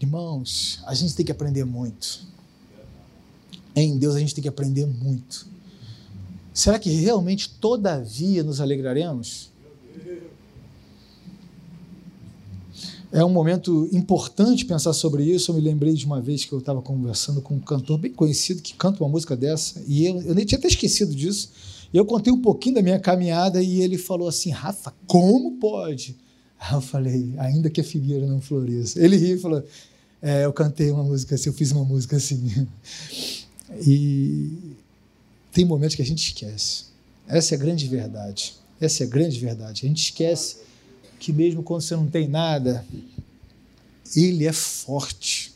Irmãos, a gente tem que aprender muito. Em Deus a gente tem que aprender muito. Será que realmente, todavia, nos alegraremos? É um momento importante pensar sobre isso. Eu me lembrei de uma vez que eu estava conversando com um cantor bem conhecido que canta uma música dessa, e eu, eu nem tinha até esquecido disso. Eu contei um pouquinho da minha caminhada e ele falou assim: Rafa, como pode? Eu falei: ainda que a figueira não floresça. Ele riu e falou: é, eu cantei uma música assim, eu fiz uma música assim. E tem momentos que a gente esquece. Essa é a grande verdade. Essa é a grande verdade. A gente esquece que mesmo quando você não tem nada, Ele é forte.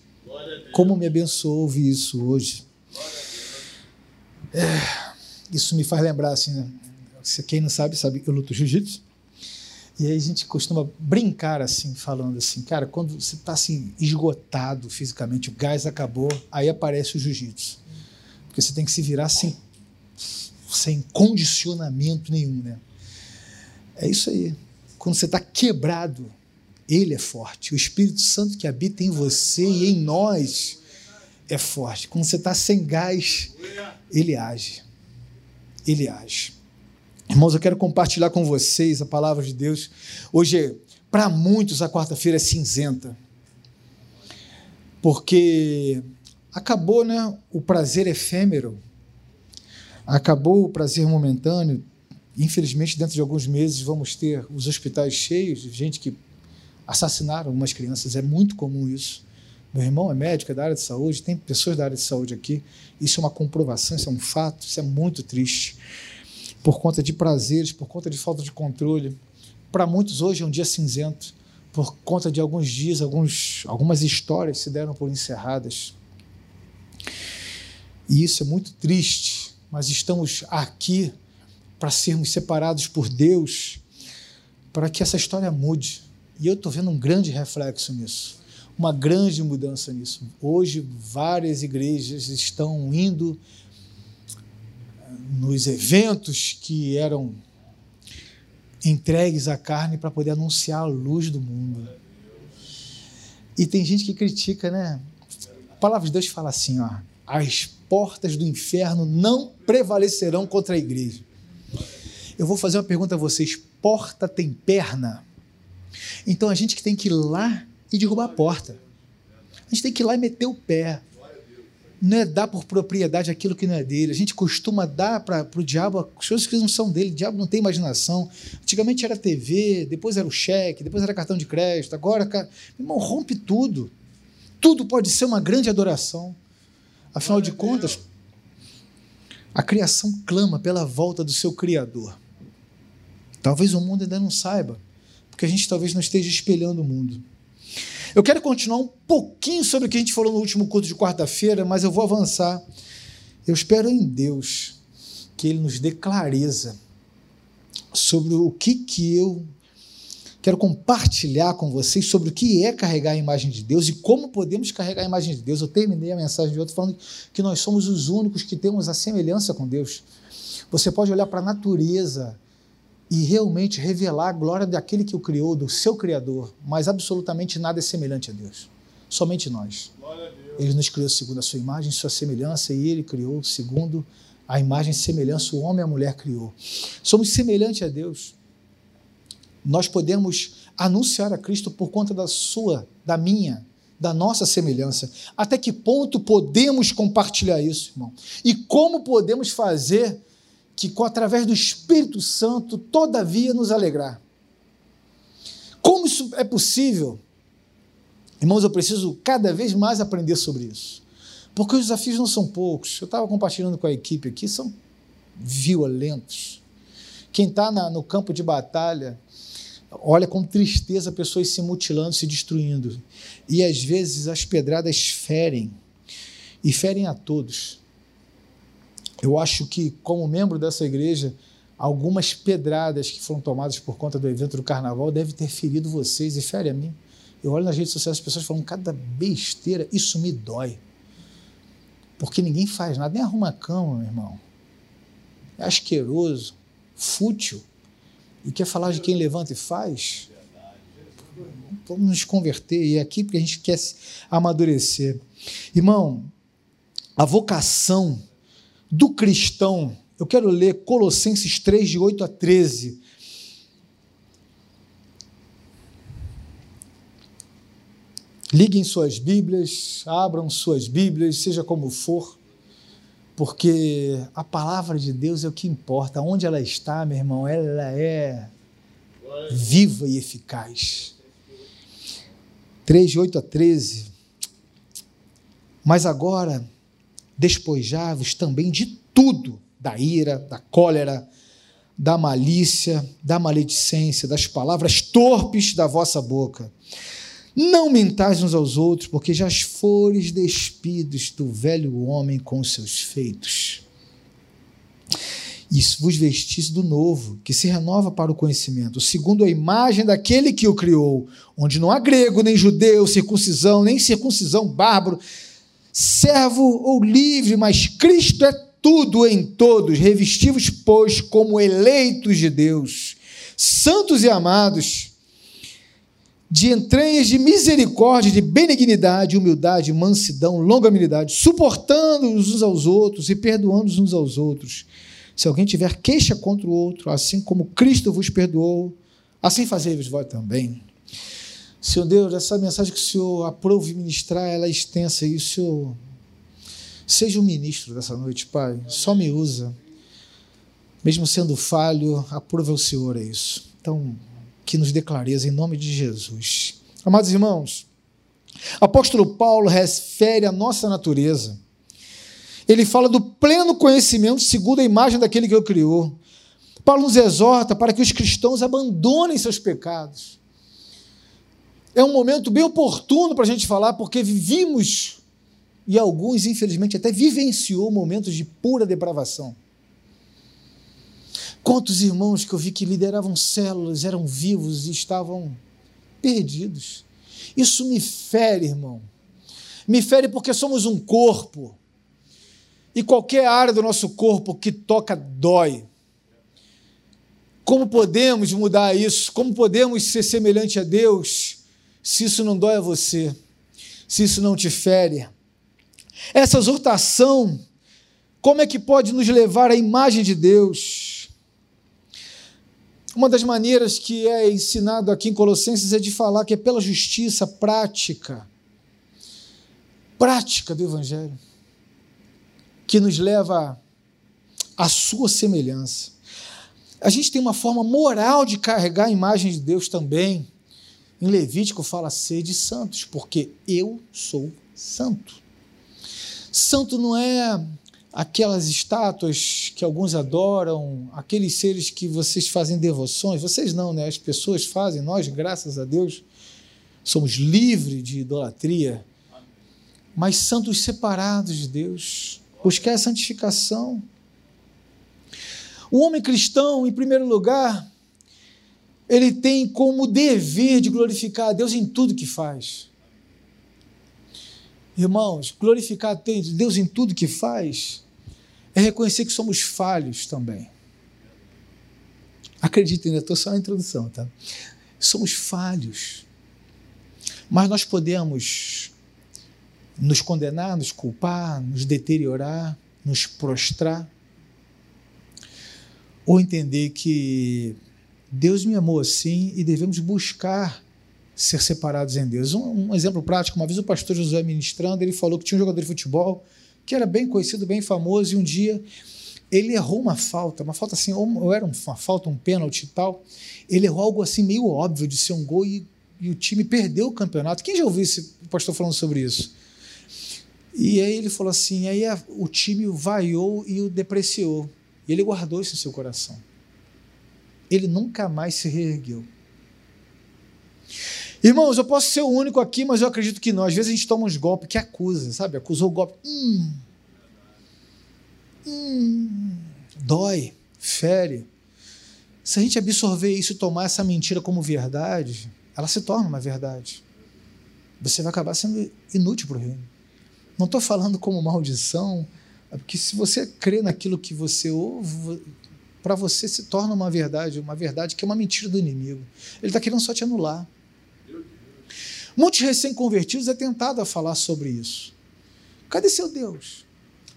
Como me abençoou ouvir isso hoje. É, isso me faz lembrar, assim, né? quem não sabe, sabe eu luto jiu-jitsu. E aí a gente costuma brincar assim, falando assim, cara, quando você está assim, esgotado fisicamente, o gás acabou, aí aparece o jiu-jitsu. Porque você tem que se virar sem, sem condicionamento nenhum, né? É isso aí. Quando você está quebrado, ele é forte. O Espírito Santo que habita em você e em nós é forte. Quando você está sem gás, ele age. Ele age. Irmãos, eu quero compartilhar com vocês a palavra de Deus. Hoje, para muitos, a quarta-feira é cinzenta. Porque acabou né, o prazer efêmero, acabou o prazer momentâneo. Infelizmente, dentro de alguns meses, vamos ter os hospitais cheios de gente que assassinaram umas crianças. É muito comum isso. Meu irmão é médico, é da área de saúde, tem pessoas da área de saúde aqui. Isso é uma comprovação, isso é um fato, isso é muito triste por conta de prazeres, por conta de falta de controle. Para muitos, hoje é um dia cinzento, por conta de alguns dias, alguns, algumas histórias se deram por encerradas. E isso é muito triste, mas estamos aqui para sermos separados por Deus, para que essa história mude. E eu estou vendo um grande reflexo nisso, uma grande mudança nisso. Hoje, várias igrejas estão indo nos eventos que eram entregues à carne para poder anunciar a luz do mundo. E tem gente que critica, né? A palavra de Deus fala assim, ó, as portas do inferno não prevalecerão contra a igreja. Eu vou fazer uma pergunta a vocês: porta tem perna? Então a gente que tem que ir lá e derrubar a porta. A gente tem que ir lá e meter o pé não é dar por propriedade aquilo que não é dele. A gente costuma dar para o diabo as coisas que não são dele. O diabo não tem imaginação. Antigamente era TV, depois era o cheque, depois era cartão de crédito. Agora, cara, irmão, rompe tudo. Tudo pode ser uma grande adoração. Afinal de contas, a criação clama pela volta do seu Criador. Talvez o mundo ainda não saiba, porque a gente talvez não esteja espelhando o mundo. Eu quero continuar um pouquinho sobre o que a gente falou no último culto de quarta-feira, mas eu vou avançar. Eu espero em Deus que Ele nos dê clareza sobre o que, que eu quero compartilhar com vocês sobre o que é carregar a imagem de Deus e como podemos carregar a imagem de Deus. Eu terminei a mensagem de outro falando que nós somos os únicos que temos a semelhança com Deus. Você pode olhar para a natureza e realmente revelar a glória daquele que o criou, do seu Criador, mas absolutamente nada é semelhante a Deus. Somente nós. Ele nos criou segundo a sua imagem, sua semelhança, e ele criou segundo a imagem e semelhança, o homem e a mulher criou. Somos semelhantes a Deus. Nós podemos anunciar a Cristo por conta da sua, da minha, da nossa semelhança. Até que ponto podemos compartilhar isso, irmão? E como podemos fazer que, através do Espírito Santo, todavia nos alegrar. Como isso é possível? Irmãos, eu preciso cada vez mais aprender sobre isso. Porque os desafios não são poucos. Eu estava compartilhando com a equipe aqui, são violentos. Quem está no campo de batalha, olha com tristeza pessoas se mutilando, se destruindo. E às vezes as pedradas ferem, e ferem a todos. Eu acho que, como membro dessa igreja, algumas pedradas que foram tomadas por conta do evento do carnaval devem ter ferido vocês e fere a mim. Eu olho nas redes sociais as pessoas falam cada besteira, isso me dói. Porque ninguém faz nada, nem arruma a cama, meu irmão. É asqueroso, fútil. E quer falar de quem levanta e faz? Vamos nos converter e é aqui porque a gente quer amadurecer. Irmão, a vocação do cristão, eu quero ler Colossenses 3, de 8 a 13. Liguem suas Bíblias, abram suas Bíblias, seja como for, porque a palavra de Deus é o que importa. Onde ela está, meu irmão, ela é viva e eficaz. 3, de 8 a 13. Mas agora, despojai-vos também de tudo, da ira, da cólera, da malícia, da maledicência, das palavras torpes da vossa boca não mentais uns aos outros, porque já fores despidos do velho homem com seus feitos. Isso vos vestis do novo, que se renova para o conhecimento, segundo a imagem daquele que o criou, onde não há grego, nem judeu, circuncisão, nem circuncisão bárbaro, servo ou livre, mas Cristo é tudo em todos. Revestivos, pois, como eleitos de Deus, santos e amados de entranhas de misericórdia, de benignidade, humildade, mansidão, longanimidade, suportando uns aos outros e perdoando uns aos outros. Se alguém tiver queixa contra o outro, assim como Cristo vos perdoou, assim fazei-vos vós também. Senhor Deus, essa mensagem que o Senhor aprove ministrar, ela é extensa e o Senhor seja o ministro dessa noite, Pai. Só me usa. Mesmo sendo falho, aprova o Senhor é isso. Então, que nos dê clareza em nome de Jesus. Amados irmãos, apóstolo Paulo refere a nossa natureza. Ele fala do pleno conhecimento segundo a imagem daquele que o criou. Paulo nos exorta para que os cristãos abandonem seus pecados. É um momento bem oportuno para a gente falar, porque vivimos, e alguns, infelizmente, até vivenciou momentos de pura depravação. Quantos irmãos que eu vi que lideravam células, eram vivos e estavam perdidos. Isso me fere, irmão. Me fere porque somos um corpo. E qualquer área do nosso corpo que toca dói. Como podemos mudar isso? Como podemos ser semelhante a Deus se isso não dói a você? Se isso não te fere? Essa exortação, como é que pode nos levar à imagem de Deus? Uma das maneiras que é ensinado aqui em Colossenses é de falar que é pela justiça prática, prática do Evangelho, que nos leva à sua semelhança. A gente tem uma forma moral de carregar a imagem de Deus também. Em Levítico fala sede santos, porque eu sou santo. Santo não é aquelas estátuas que alguns adoram, aqueles seres que vocês fazem devoções, vocês não, né? As pessoas fazem, nós, graças a Deus, somos livres de idolatria, mas santos separados de Deus, buscar a santificação. O homem cristão, em primeiro lugar, ele tem como dever de glorificar a Deus em tudo que faz. Irmãos, glorificar Deus em tudo que faz é reconhecer que somos falhos também. Acreditem, estou só na introdução, tá? Somos falhos. Mas nós podemos nos condenar, nos culpar, nos deteriorar, nos prostrar, ou entender que Deus me amou assim e devemos buscar ser separados em Deus. Um, um, exemplo prático: uma vez o pastor Josué ministrando, ele falou que tinha um jogador de futebol que era bem conhecido, bem famoso, e um dia ele errou uma falta, uma falta assim, ou era uma falta, um pênalti e tal. Ele errou algo assim meio óbvio de ser um gol e, e o time perdeu o campeonato. Quem já ouviu esse pastor falando sobre isso? E aí ele falou assim: aí a, o time vaiou e o depreciou. E ele guardou isso em seu coração. Ele nunca mais se reergueu. Irmãos, eu posso ser o único aqui, mas eu acredito que não. Às vezes a gente toma uns golpes que acusa, sabe? Acusou o golpe. Hum, hum, dói, fere. Se a gente absorver isso e tomar essa mentira como verdade, ela se torna uma verdade. Você vai acabar sendo inútil para o reino. Não estou falando como maldição, é porque se você crê naquilo que você ouve, para você se torna uma verdade, uma verdade que é uma mentira do inimigo. Ele está querendo só te anular. Muitos recém-convertidos é tentado a falar sobre isso. Cadê seu Deus?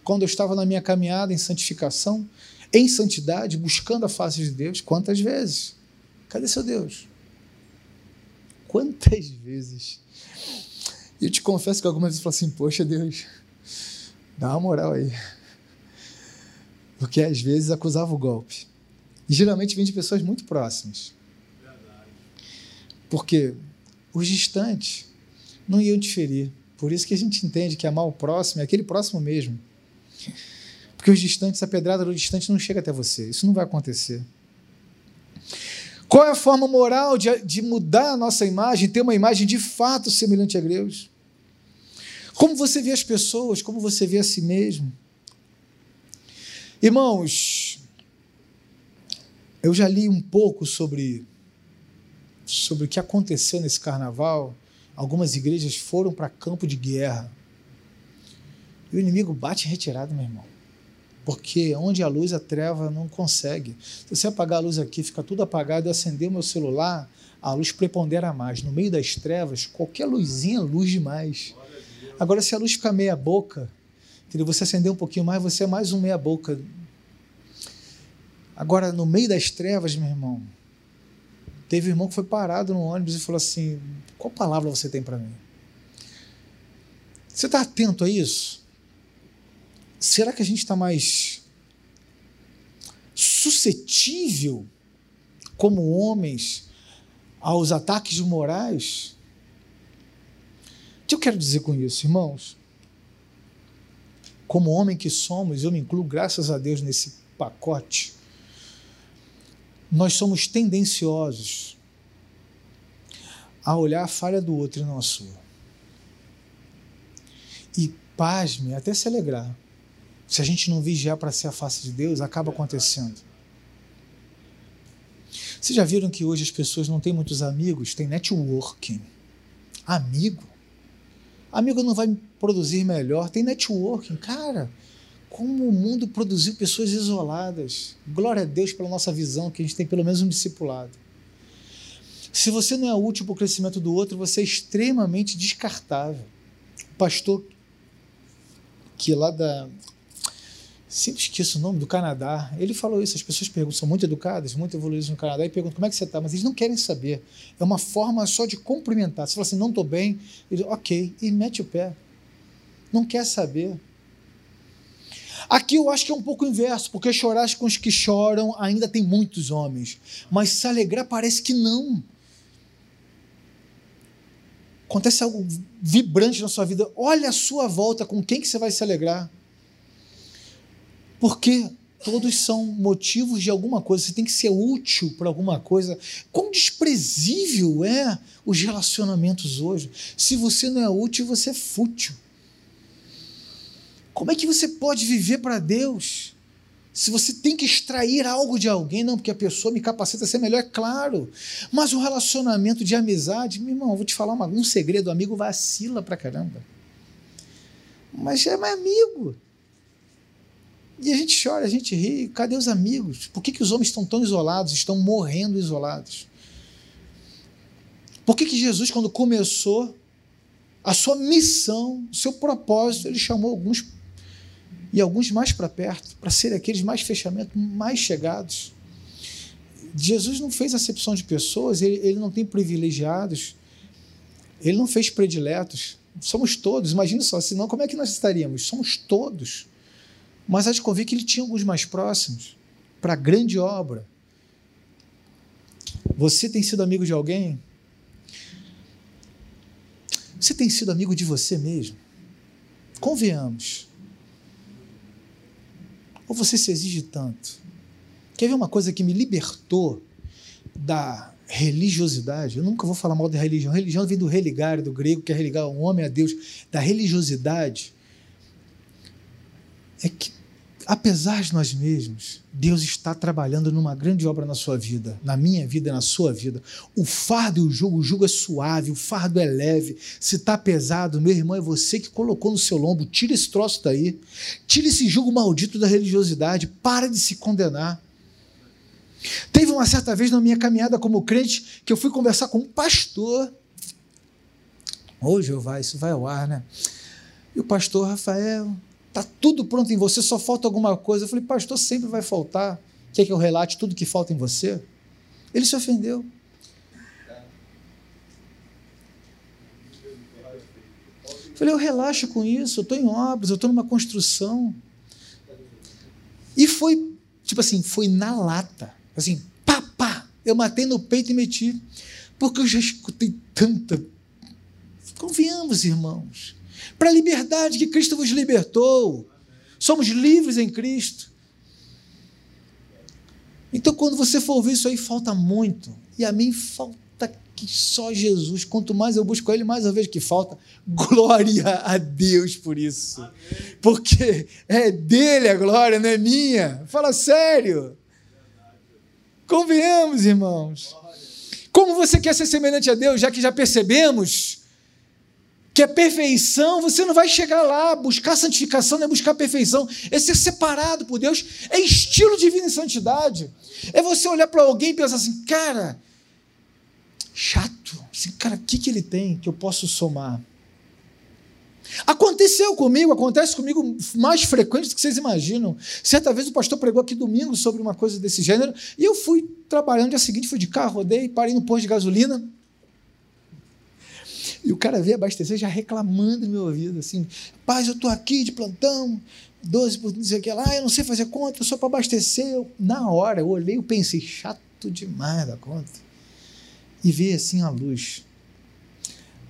Quando eu estava na minha caminhada em santificação, em santidade, buscando a face de Deus, quantas vezes? Cadê seu Deus? Quantas vezes? E eu te confesso que algumas vezes eu falo assim, poxa Deus, dá uma moral aí. Porque às vezes acusava o golpe. E geralmente vem de pessoas muito próximas. Porque os distantes não iam diferir. Por isso que a gente entende que amar o próximo é aquele próximo mesmo. Porque os distantes, a pedrada do distante não chega até você. Isso não vai acontecer. Qual é a forma moral de, de mudar a nossa imagem, ter uma imagem de fato semelhante a Deus? Como você vê as pessoas, como você vê a si mesmo. Irmãos, eu já li um pouco sobre, sobre o que aconteceu nesse carnaval. Algumas igrejas foram para campo de guerra. E o inimigo bate em retirada, meu irmão. Porque onde a luz, a treva não consegue. Se você apagar a luz aqui, fica tudo apagado, e acender o meu celular, a luz prepondera mais. No meio das trevas, qualquer luzinha é luz demais. Agora, se a luz ficar meia boca, entendeu? você acender um pouquinho mais, você é mais um meia boca. Agora, no meio das trevas, meu irmão, teve um irmão que foi parado no ônibus e falou assim: Qual palavra você tem para mim? Você está atento a isso? Será que a gente está mais suscetível, como homens, aos ataques morais? O que eu quero dizer com isso, irmãos? Como homem que somos, eu me incluo, graças a Deus, nesse pacote. Nós somos tendenciosos a olhar a falha do outro e não a sua. E pasme, até se alegrar. Se a gente não vigiar para ser a face de Deus, acaba acontecendo. Vocês já viram que hoje as pessoas não têm muitos amigos? Tem networking. Amigo? Amigo não vai produzir melhor. Tem networking. Cara, como o mundo produziu pessoas isoladas. Glória a Deus pela nossa visão, que a gente tem pelo menos um discipulado. Se você não é útil para o crescimento do outro, você é extremamente descartável. O pastor que lá da sempre esqueço o nome do Canadá. Ele falou isso. As pessoas perguntam, são muito educadas, muito evoluídas no Canadá e perguntam como é que você está, mas eles não querem saber. É uma forma só de cumprimentar. Você fala assim, não estou bem, ele, ok, e mete o pé. Não quer saber. Aqui eu acho que é um pouco inverso, porque chorar com os que choram ainda tem muitos homens, mas se alegrar parece que não. Acontece algo vibrante na sua vida. Olha a sua volta, com quem que você vai se alegrar. Porque todos são motivos de alguma coisa, você tem que ser útil para alguma coisa. Quão desprezível é os relacionamentos hoje. Se você não é útil, você é fútil. Como é que você pode viver para Deus? Se você tem que extrair algo de alguém, não, porque a pessoa me capacita a ser melhor, é claro. Mas um relacionamento de amizade, meu irmão, vou te falar uma, um segredo: o amigo vacila pra caramba. Mas é mais amigo. E a gente chora, a gente ri. Cadê os amigos? Por que, que os homens estão tão isolados, estão morrendo isolados? Por que, que Jesus, quando começou a sua missão, o seu propósito, ele chamou alguns e alguns mais para perto, para serem aqueles mais fechamento, mais chegados? Jesus não fez acepção de pessoas, ele, ele não tem privilegiados, ele não fez prediletos. Somos todos, imagina só, senão como é que nós estaríamos? Somos todos. Mas há de convir que ele tinha alguns mais próximos para a grande obra. Você tem sido amigo de alguém? Você tem sido amigo de você mesmo? Convenhamos. Ou você se exige tanto? Quer ver uma coisa que me libertou da religiosidade? Eu nunca vou falar mal da religião. Religião vem do religar, do grego, que é religar o homem a Deus. Da religiosidade é que, apesar de nós mesmos, Deus está trabalhando numa grande obra na sua vida, na minha vida, na sua vida. O fardo e o jugo, o jugo é suave, o fardo é leve. Se está pesado, meu irmão, é você que colocou no seu lombo. Tira esse troço daí. Tira esse jugo maldito da religiosidade. Para de se condenar. Teve uma certa vez na minha caminhada como crente que eu fui conversar com um pastor Hoje eu vai, isso vai ao ar, né? E o pastor Rafael, tá tudo pronto em você, só falta alguma coisa. Eu falei, pastor, sempre vai faltar. Quer que eu relate tudo que falta em você? Ele se ofendeu. Eu falei, eu relaxo com isso, eu estou em obras, eu estou numa construção. E foi, tipo assim, foi na lata. Assim, pá, pá. Eu matei no peito e meti. Porque eu já escutei tanta. Convenhamos, irmãos. Para a liberdade que Cristo vos libertou. Somos livres em Cristo. Então, quando você for ouvir isso aí, falta muito. E a mim falta que só Jesus. Quanto mais eu busco Ele, mais eu vejo que falta. Glória a Deus por isso. Porque é dele a glória, não é minha. Fala sério. Convenhamos, irmãos. Como você quer ser semelhante a Deus, já que já percebemos que a perfeição, você não vai chegar lá. Buscar santificação não é buscar perfeição, é ser separado por Deus, é estilo divino em santidade. É você olhar para alguém e pensar assim, cara, chato. Assim, cara, o que, que ele tem que eu posso somar? Aconteceu comigo, acontece comigo mais frequente do que vocês imaginam. Certa vez o pastor pregou aqui domingo sobre uma coisa desse gênero, e eu fui trabalhando, no dia seguinte fui de carro, rodei, parei no posto de gasolina. E o cara veio abastecer já reclamando no meu ouvido, assim, paz, eu estou aqui de plantão, 12 por não sei o que lá, eu não sei fazer conta, só para abastecer. Eu, na hora, eu olhei e pensei, chato demais da conta. E vi assim a luz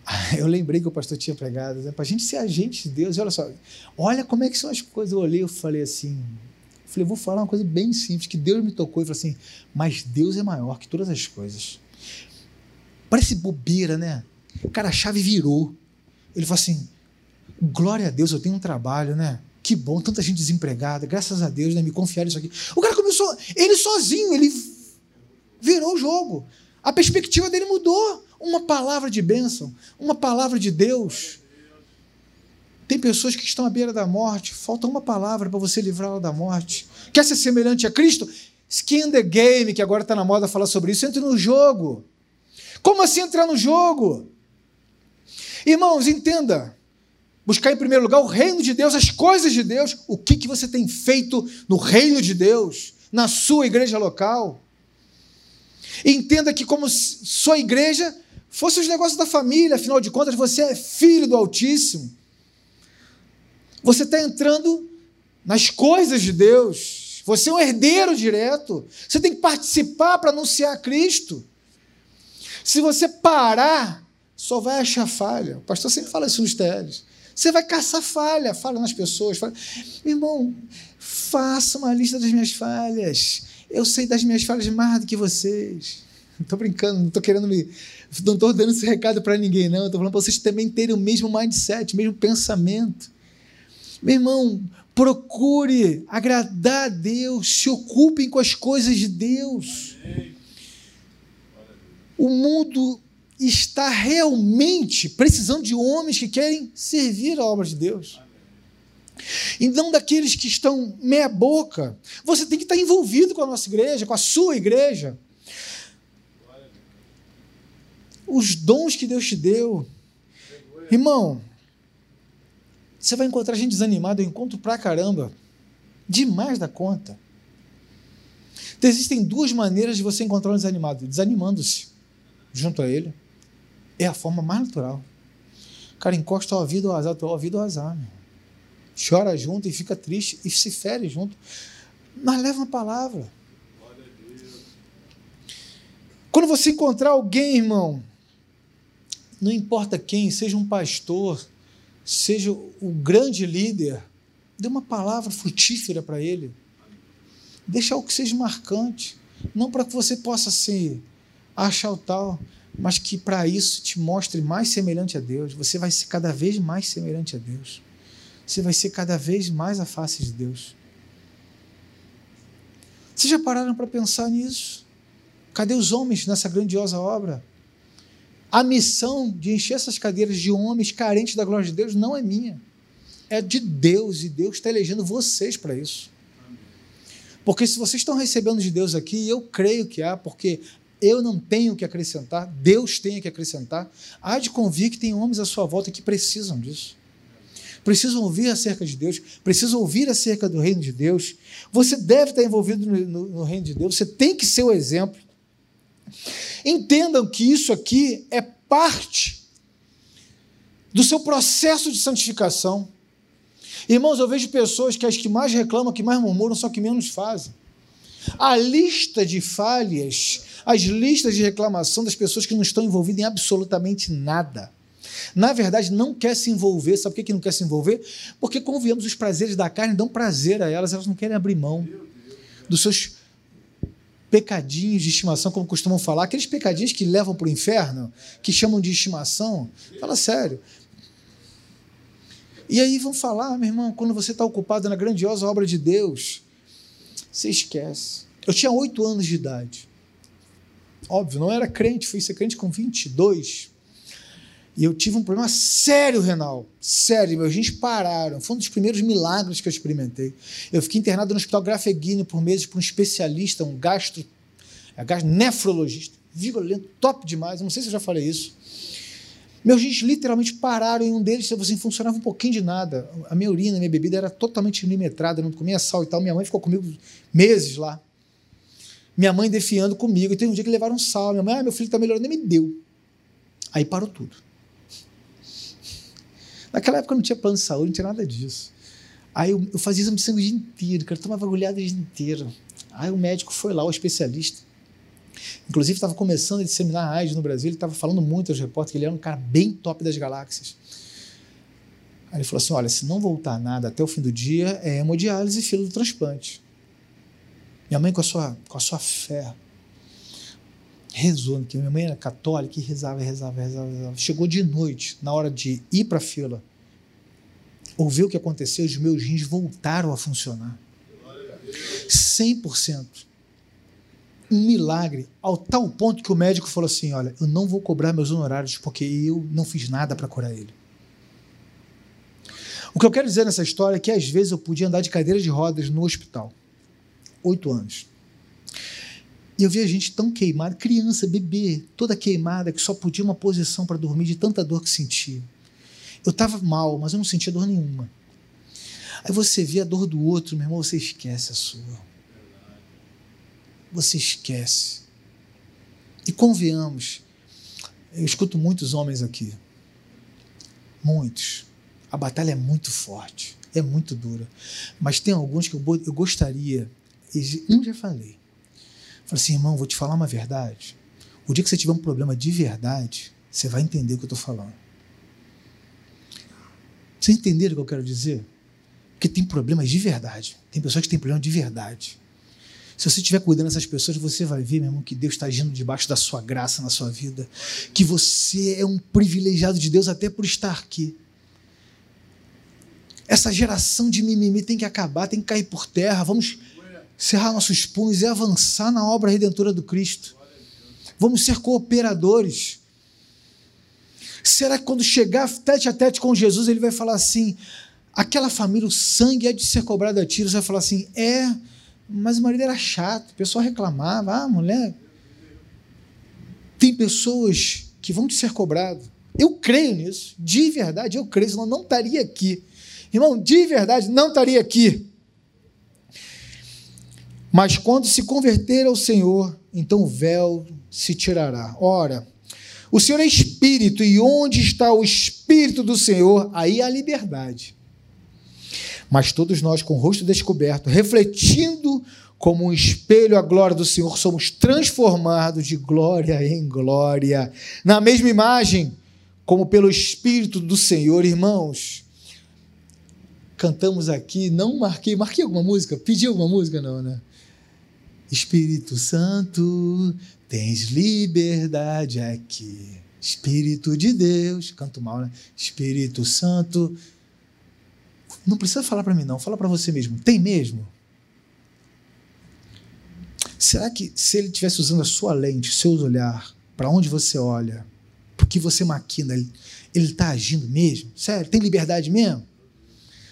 eu lembrei que o pastor tinha pregado, né? para a gente ser agente de Deus. E olha só, olha como é que são as coisas. Eu olhei, eu falei assim, falei, vou falar uma coisa bem simples, que Deus me tocou e falou assim, mas Deus é maior que todas as coisas. Parece bobeira, né? Cara, a chave virou. Ele falou assim, glória a Deus, eu tenho um trabalho, né? Que bom, tanta gente desempregada, graças a Deus, né? Me confiaram isso aqui. O cara começou, ele sozinho, ele virou o jogo. A perspectiva dele mudou. Uma palavra de bênção, uma palavra de Deus. Tem pessoas que estão à beira da morte, falta uma palavra para você livrá-la da morte. Quer ser semelhante a Cristo? Skin the game, que agora está na moda falar sobre isso, entre no jogo. Como assim entrar no jogo? Irmãos, entenda. Buscar em primeiro lugar o reino de Deus, as coisas de Deus. O que, que você tem feito no reino de Deus, na sua igreja local? Entenda que, como sua igreja, fosse os negócios da família, afinal de contas, você é filho do Altíssimo. Você está entrando nas coisas de Deus. Você é um herdeiro direto. Você tem que participar para anunciar Cristo. Se você parar, só vai achar falha. O pastor sempre fala isso nos TLs. Você vai caçar falha, fala nas pessoas. Fala, irmão, faça uma lista das minhas falhas. Eu sei das minhas falhas mais do que vocês. Não estou brincando, não estou querendo me. Não estou dando esse recado para ninguém, não. Estou falando para vocês também terem o mesmo mindset, o mesmo pensamento. Meu irmão, procure agradar a Deus, se ocupem com as coisas de Deus. O mundo está realmente precisando de homens que querem servir a obra de Deus. E não daqueles que estão meia boca. Você tem que estar envolvido com a nossa igreja, com a sua igreja os dons que Deus te deu. Irmão, você vai encontrar gente desanimada, eu encontro pra caramba. Demais da conta. Então, existem duas maneiras de você encontrar um desanimado: desanimando-se junto a ele. É a forma mais natural. Cara encosta o ouvido ao azar, o ouvido ao azar. Meu. Chora junto e fica triste e se fere junto. Mas leva uma palavra. Quando você encontrar alguém, irmão, não importa quem, seja um pastor, seja o grande líder, dê uma palavra frutífera para ele. Deixa algo que seja marcante. Não para que você possa se achar o tal, mas que para isso te mostre mais semelhante a Deus. Você vai ser cada vez mais semelhante a Deus. Você vai ser cada vez mais a face de Deus. Vocês já pararam para pensar nisso? Cadê os homens nessa grandiosa obra? A missão de encher essas cadeiras de homens carentes da glória de Deus não é minha. É de Deus e Deus está elegendo vocês para isso. Porque se vocês estão recebendo de Deus aqui, eu creio que há, porque eu não tenho que acrescentar, Deus tem que acrescentar. Há de convir que tem homens à sua volta que precisam disso. Precisam ouvir acerca de Deus, precisam ouvir acerca do reino de Deus. Você deve estar envolvido no, no, no reino de Deus, você tem que ser o exemplo. Entendam que isso aqui é parte do seu processo de santificação. Irmãos, eu vejo pessoas que as que mais reclamam, que mais murmuram, são que menos fazem. A lista de falhas, as listas de reclamação das pessoas que não estão envolvidas em absolutamente nada. Na verdade, não quer se envolver. Sabe por que não quer se envolver? Porque, convenhamos, os prazeres da carne dão prazer a elas, elas não querem abrir mão dos seus pecadinhos de estimação, como costumam falar, aqueles pecadinhos que levam para o inferno, que chamam de estimação. Fala sério. E aí vão falar, meu irmão, quando você está ocupado na grandiosa obra de Deus, você esquece. Eu tinha oito anos de idade. Óbvio, não era crente, fui ser crente com 22. E eu tive um problema sério renal. Sério, meus rins pararam. Foi um dos primeiros milagres que eu experimentei. Eu fiquei internado no hospital Grafeguini por meses por um especialista, um gastro, é, nefrologista. Violento, top demais. Eu não sei se eu já falei isso. Meus rins literalmente pararam em um deles, assim, funcionava um pouquinho de nada. A minha urina, a minha bebida era totalmente milimetrada, não comia sal e tal. Minha mãe ficou comigo meses lá. Minha mãe defiando comigo. E tem um dia que levaram sal. Minha mãe, ah, meu filho está melhorando, e me deu. Aí parou tudo. Naquela época não tinha plano de saúde, não tinha nada disso. Aí eu, eu fazia exame de sangue o dia inteiro, cara, tomava agulhada o dia inteiro. Aí o médico foi lá, o especialista. Inclusive estava começando a disseminar a AIDS no Brasil, ele estava falando muito aos repórteres que ele era um cara bem top das galáxias. Aí ele falou assim: olha, se não voltar nada até o fim do dia, é hemodiálise e fila do transplante. Minha mãe, com a sua, com a sua fé, rezou, porque minha mãe era católica e rezava, rezava, rezava, rezava. Chegou de noite, na hora de ir para a fila, ouviu o que aconteceu, os meus rins voltaram a funcionar. 100%. Um milagre, ao tal ponto que o médico falou assim: Olha, eu não vou cobrar meus honorários porque eu não fiz nada para curar ele. O que eu quero dizer nessa história é que às vezes eu podia andar de cadeira de rodas no hospital. Oito anos. E eu via gente tão queimada, criança, bebê, toda queimada, que só podia uma posição para dormir de tanta dor que sentia. Eu estava mal, mas eu não sentia dor nenhuma. Aí você vê a dor do outro, meu irmão, você esquece a sua. Você esquece. E convenhamos, eu escuto muitos homens aqui. Muitos. A batalha é muito forte, é muito dura. Mas tem alguns que eu, gostaria, um já falei, Falei assim, irmão, vou te falar uma verdade. O dia que você tiver um problema de verdade, você vai entender o que eu estou falando. Vocês entenderam o que eu quero dizer? Porque tem problemas de verdade. Tem pessoas que têm problema de verdade. Se você estiver cuidando dessas pessoas, você vai ver, meu irmão, que Deus está agindo debaixo da sua graça na sua vida. Que você é um privilegiado de Deus até por estar aqui. Essa geração de mimimi tem que acabar, tem que cair por terra. Vamos cerrar nossos punhos e avançar na obra redentora do Cristo. Vamos ser cooperadores. Será que quando chegar tete a tete com Jesus, ele vai falar assim: aquela família, o sangue é de ser cobrado a tiros? Vai falar assim: é, mas o marido era chato, o pessoal reclamava, ah, mulher. Tem pessoas que vão te ser cobrado. Eu creio nisso, de verdade, eu creio, senão não estaria aqui. Irmão, de verdade, não estaria aqui. Mas quando se converter ao Senhor, então o véu se tirará. Ora, o Senhor é espírito, e onde está o espírito do Senhor, aí há liberdade. Mas todos nós, com o rosto descoberto, refletindo como um espelho a glória do Senhor, somos transformados de glória em glória, na mesma imagem, como pelo Espírito do Senhor, irmãos. Cantamos aqui, não marquei, marquei alguma música? Pedi alguma música? Não, né? Espírito Santo, tens liberdade aqui. Espírito de Deus, canto mal, né? Espírito Santo. Não precisa falar para mim, não, fala para você mesmo. Tem mesmo? Será que se ele estivesse usando a sua lente, o seu olhar, para onde você olha, porque você maquina, ele está agindo mesmo? Sério? Tem liberdade mesmo?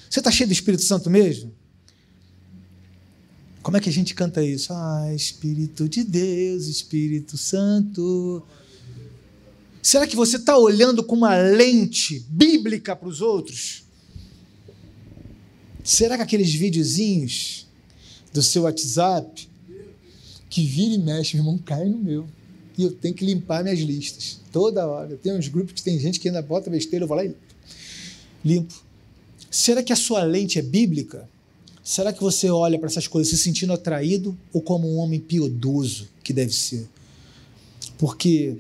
Você está cheio do Espírito Santo mesmo? Como é que a gente canta isso? Ah, Espírito de Deus, Espírito Santo. Será que você está olhando com uma lente bíblica para os outros? Será que aqueles videozinhos do seu WhatsApp que vira e mexe, meu irmão, cai no meu. E eu tenho que limpar minhas listas toda hora. Tem uns grupos que tem gente que ainda bota besteira, eu vou lá e limpo. Será que a sua lente é bíblica? Será que você olha para essas coisas se sentindo atraído ou como um homem piedoso que deve ser? Porque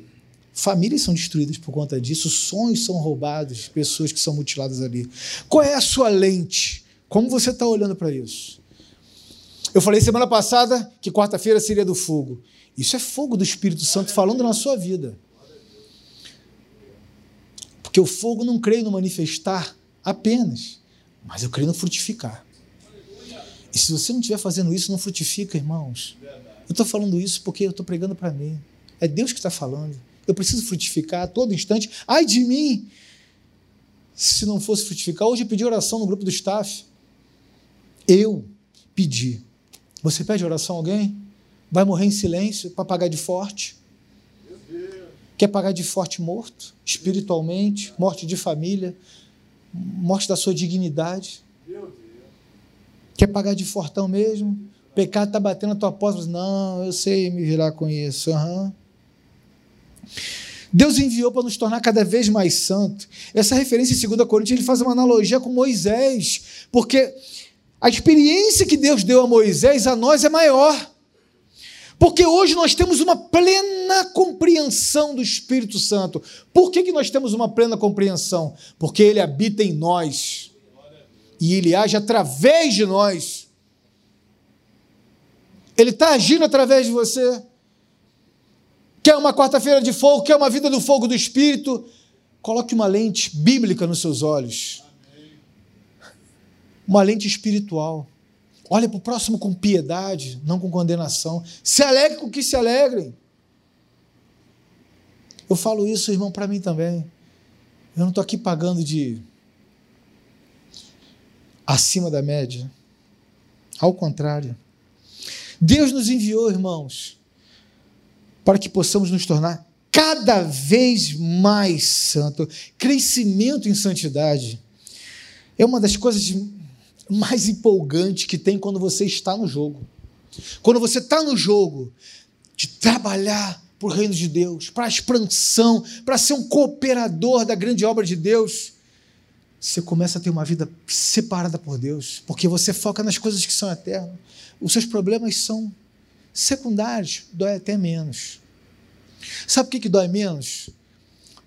famílias são destruídas por conta disso, sonhos são roubados, pessoas que são mutiladas ali. Qual é a sua lente? Como você está olhando para isso? Eu falei semana passada que quarta-feira seria do fogo. Isso é fogo do Espírito Santo falando na sua vida. Porque o fogo não creio no manifestar apenas, mas eu creio no frutificar. E se você não estiver fazendo isso, não frutifica, irmãos. Eu estou falando isso porque eu estou pregando para mim. É Deus que está falando. Eu preciso frutificar a todo instante. Ai de mim! Se não fosse frutificar, hoje eu pedi oração no grupo do staff. Eu pedi. Você pede oração a alguém? Vai morrer em silêncio para pagar de forte? Quer pagar de forte morto? Espiritualmente? Morte de família? Morte da sua dignidade? Quer pagar de fortão mesmo? Pecado está batendo na tua porta. Não, eu sei me virar com isso. Uhum. Deus enviou para nos tornar cada vez mais santo. Essa referência em 2 Coríntios ele faz uma analogia com Moisés, porque a experiência que Deus deu a Moisés a nós é maior. Porque hoje nós temos uma plena compreensão do Espírito Santo. Por que, que nós temos uma plena compreensão? Porque ele habita em nós e ele age através de nós. Ele está agindo através de você. Quer uma quarta-feira de fogo, quer uma vida do fogo do Espírito? Coloque uma lente bíblica nos seus olhos. Uma lente espiritual. Olhe para o próximo com piedade, não com condenação. Se alegre com que se alegrem. Eu falo isso, irmão, para mim também. Eu não estou aqui pagando de acima da média. Ao contrário. Deus nos enviou, irmãos, para que possamos nos tornar cada vez mais santo. Crescimento em santidade é uma das coisas mais empolgantes que tem quando você está no jogo. Quando você está no jogo de trabalhar para o reino de Deus, para a expansão, para ser um cooperador da grande obra de Deus você começa a ter uma vida separada por Deus, porque você foca nas coisas que são eternas. Os seus problemas são secundários, dói até menos. Sabe por que, que dói menos?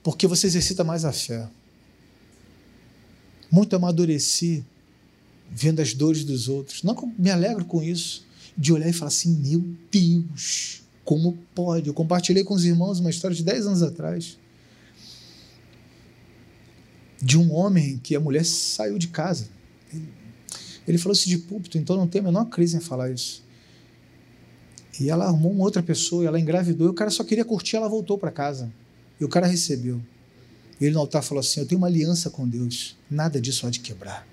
Porque você exercita mais a fé. Muito amadureci vendo as dores dos outros. Não me alegro com isso, de olhar e falar assim: meu Deus, como pode? Eu compartilhei com os irmãos uma história de 10 anos atrás de um homem que a mulher saiu de casa. Ele falou isso de púlpito, então não tem a menor crise em falar isso. E ela arrumou uma outra pessoa, ela engravidou, e o cara só queria curtir, ela voltou para casa. E o cara recebeu. Ele no altar falou assim: Eu tenho uma aliança com Deus, nada disso há de quebrar.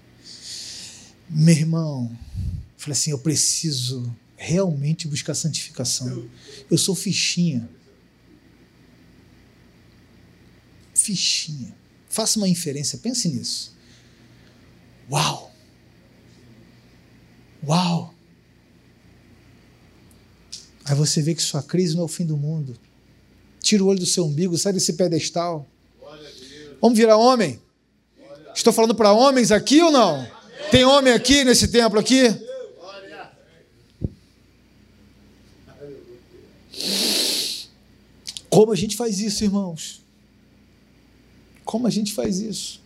Meu irmão, falei assim: Eu preciso realmente buscar santificação. Eu sou fichinha. Fichinha. Faça uma inferência, pense nisso. Uau! Uau! Aí você vê que sua crise não é o fim do mundo. Tira o olho do seu umbigo, sai desse pedestal. Vamos virar homem? Estou falando para homens aqui ou não? Tem homem aqui nesse templo aqui? Como a gente faz isso, irmãos? Como a gente faz isso?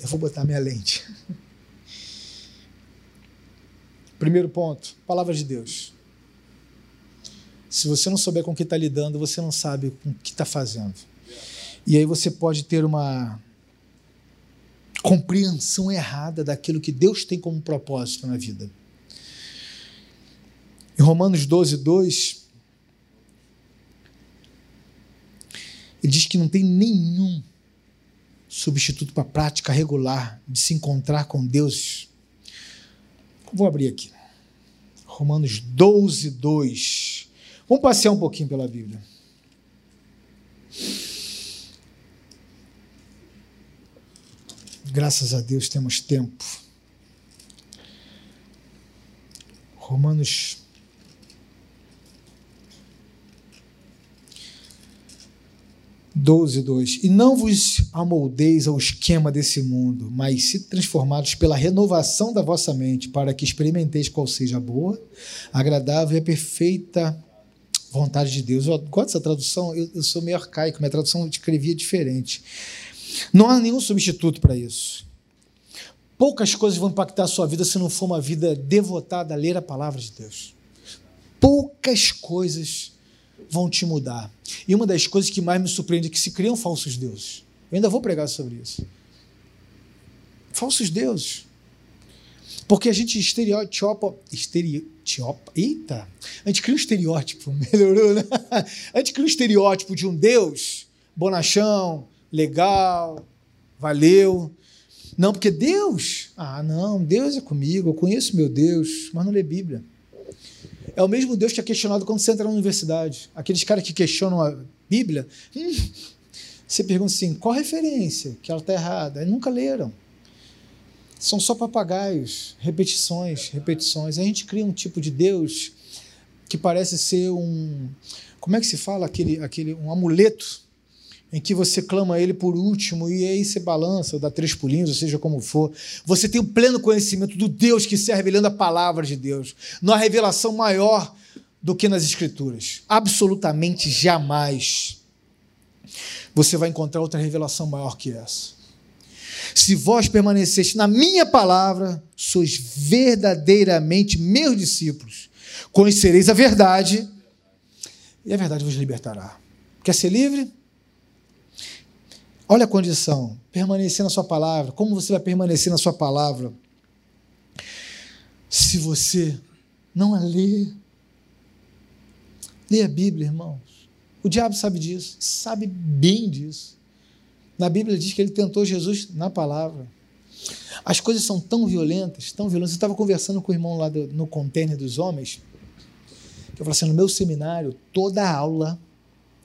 Eu vou botar minha lente. Primeiro ponto, palavra de Deus. Se você não souber com o que está lidando, você não sabe com o que está fazendo. E aí você pode ter uma compreensão errada daquilo que Deus tem como propósito na vida. Em Romanos 12, 2, Ele diz que não tem nenhum substituto para a prática regular de se encontrar com Deus. Vou abrir aqui. Romanos 12, 2. Vamos passear um pouquinho pela Bíblia. Graças a Deus temos tempo. Romanos 12, 2. E não vos amoldeis ao esquema desse mundo, mas se transformados pela renovação da vossa mente, para que experimenteis qual seja a boa, agradável e a perfeita vontade de Deus. Eu gosto dessa tradução, eu, eu sou meio arcaico, minha tradução escrevia diferente. Não há nenhum substituto para isso. Poucas coisas vão impactar a sua vida se não for uma vida devotada a ler a palavra de Deus. Poucas coisas vão te mudar. E uma das coisas que mais me surpreende é que se criam falsos deuses. Eu ainda vou pregar sobre isso. Falsos deuses. Porque a gente estereotipa. Estereotipa. Eita! A gente cria um estereótipo, melhorou, né? A gente cria um estereótipo de um Deus bonachão, legal, valeu. Não, porque Deus. Ah, não, Deus é comigo, eu conheço meu Deus, mas não lê Bíblia. É o mesmo Deus que é questionado quando você entra na universidade. Aqueles caras que questionam a Bíblia, hum, você pergunta assim: qual referência? Que ela está errada. Aí nunca leram. São só papagaios, repetições, repetições. A gente cria um tipo de Deus que parece ser um. Como é que se fala? Aquele, aquele, um amuleto em que você clama a ele por último e aí você balança, dá três pulinhos, ou seja como for. Você tem o pleno conhecimento do Deus que serve lendo a palavra de Deus. Há revelação maior do que nas Escrituras. Absolutamente jamais você vai encontrar outra revelação maior que essa. Se vós permaneceste na minha palavra, sois verdadeiramente meus discípulos. Conhecereis a verdade, e a verdade vos libertará. Quer ser livre? Olha a condição: permanecer na Sua palavra. Como você vai permanecer na Sua palavra se você não a lê? Lê a Bíblia, irmãos. O diabo sabe disso, sabe bem disso. Na Bíblia diz que ele tentou Jesus na palavra. As coisas são tão violentas, tão violentas. Eu estava conversando com o irmão lá do, no container dos homens, que eu falei assim: no meu seminário, toda aula,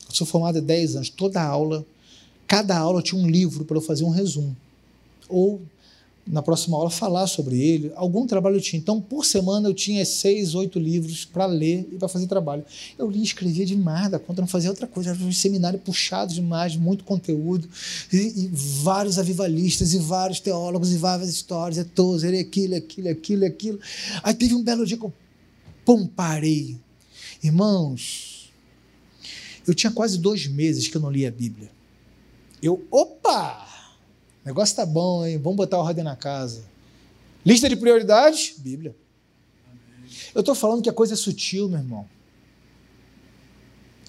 eu sou formado há 10 anos, toda aula Cada aula tinha um livro para eu fazer um resumo. Ou, na próxima aula, falar sobre ele. Algum trabalho eu tinha. Então, por semana, eu tinha seis, oito livros para ler e para fazer trabalho. Eu li e escrevia demais da conta, não fazia outra coisa. Era um seminário puxado demais, muito conteúdo. E, e vários avivalistas, e vários teólogos, e várias histórias. É Tozer, e aquilo, aquilo, aquilo, aquilo. Aí teve um belo dia que eu, pum, parei. Irmãos, eu tinha quase dois meses que eu não lia a Bíblia. Eu, opa! O negócio tá bom, hein? Vamos botar ordem na casa. Lista de prioridades? Bíblia. Eu estou falando que a coisa é sutil, meu irmão.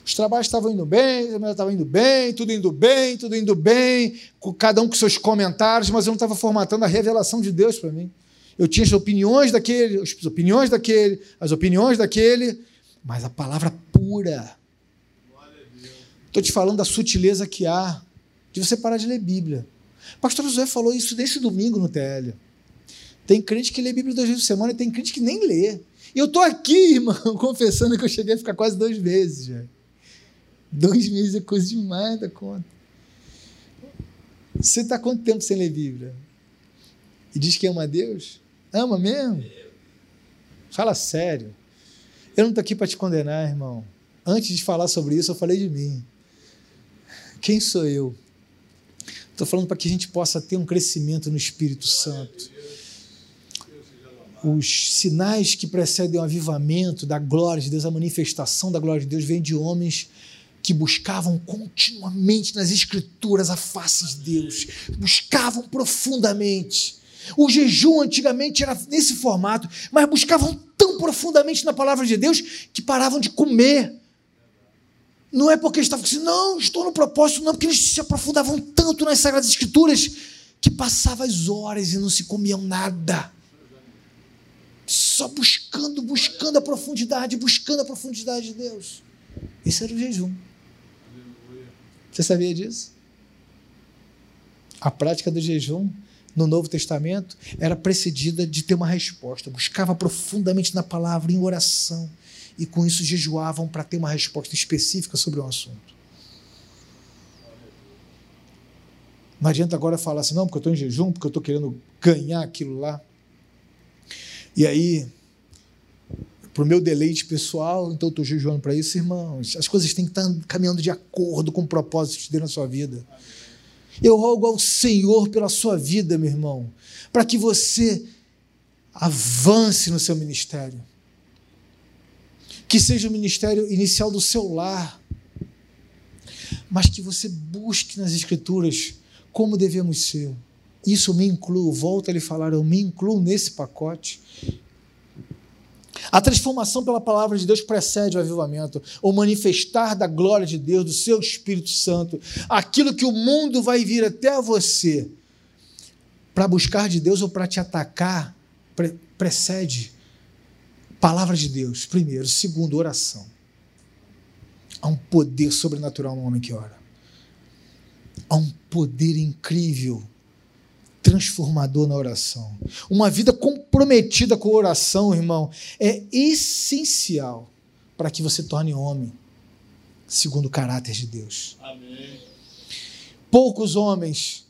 Os trabalhos estavam indo bem, a estava indo bem, tudo indo bem, tudo indo bem, cada um com seus comentários, mas eu não estava formatando a revelação de Deus para mim. Eu tinha as opiniões daquele, as opiniões daquele, as opiniões daquele, mas a palavra pura. Estou te falando da sutileza que há de você parar de ler Bíblia. O pastor José falou isso desse domingo no TL. Tem crente que lê Bíblia duas vezes por semana e tem crente que nem lê. E eu estou aqui, irmão, confessando que eu cheguei a ficar quase dois meses já. Dois meses é coisa demais da conta. Você está quanto tempo sem ler Bíblia? E diz que ama a Deus? Ama mesmo? Fala sério. Eu não estou aqui para te condenar, irmão. Antes de falar sobre isso, eu falei de mim. Quem sou eu? Estou falando para que a gente possa ter um crescimento no Espírito Santo. Os sinais que precedem o avivamento da glória de Deus, a manifestação da glória de Deus, vem de homens que buscavam continuamente nas Escrituras a face de Deus, buscavam profundamente. O jejum antigamente era nesse formato, mas buscavam tão profundamente na palavra de Deus que paravam de comer não é porque eles estavam assim, não, estou no propósito, não, porque eles se aprofundavam tanto nas Sagradas Escrituras que passavam as horas e não se comiam nada. Só buscando, buscando a profundidade, buscando a profundidade de Deus. Esse era o jejum. Você sabia disso? A prática do jejum no Novo Testamento era precedida de ter uma resposta. Buscava profundamente na palavra, em oração, e com isso jejuavam para ter uma resposta específica sobre um assunto. Não adianta agora falar assim, não, porque eu estou em jejum, porque eu estou querendo ganhar aquilo lá. E aí, para o meu deleite pessoal, então eu estou jejuando para isso, irmãos. As coisas têm que estar caminhando de acordo com o propósito de Deus na sua vida. Eu rogo ao Senhor pela sua vida, meu irmão, para que você avance no seu ministério. Que seja o ministério inicial do seu lar, mas que você busque nas Escrituras como devemos ser. Isso me incluo, volta a lhe falar, eu me incluo nesse pacote. A transformação pela palavra de Deus precede o avivamento, o manifestar da glória de Deus, do seu Espírito Santo, aquilo que o mundo vai vir até você para buscar de Deus ou para te atacar, pre precede palavra de Deus, primeiro. Segundo, oração. Há um poder sobrenatural no homem que ora. Há um poder incrível transformador na oração. Uma vida comprometida com a oração, irmão, é essencial para que você torne homem, segundo o caráter de Deus. Amém. Poucos homens,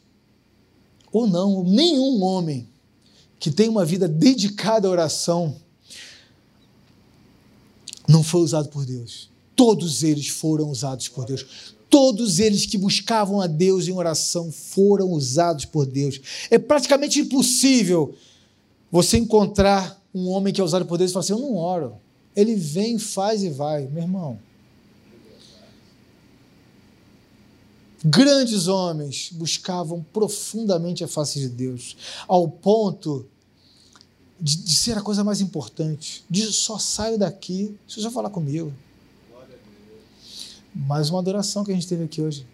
ou não, nenhum homem que tem uma vida dedicada à oração, não foi usado por Deus. Todos eles foram usados por Deus. Todos eles que buscavam a Deus em oração foram usados por Deus. É praticamente impossível você encontrar um homem que é usado por Deus e falar assim: Eu não oro. Ele vem, faz e vai. Meu irmão. Grandes homens buscavam profundamente a face de Deus, ao ponto de, de ser a coisa mais importante. De só saio daqui se você falar comigo. Mais uma adoração que a gente teve aqui hoje.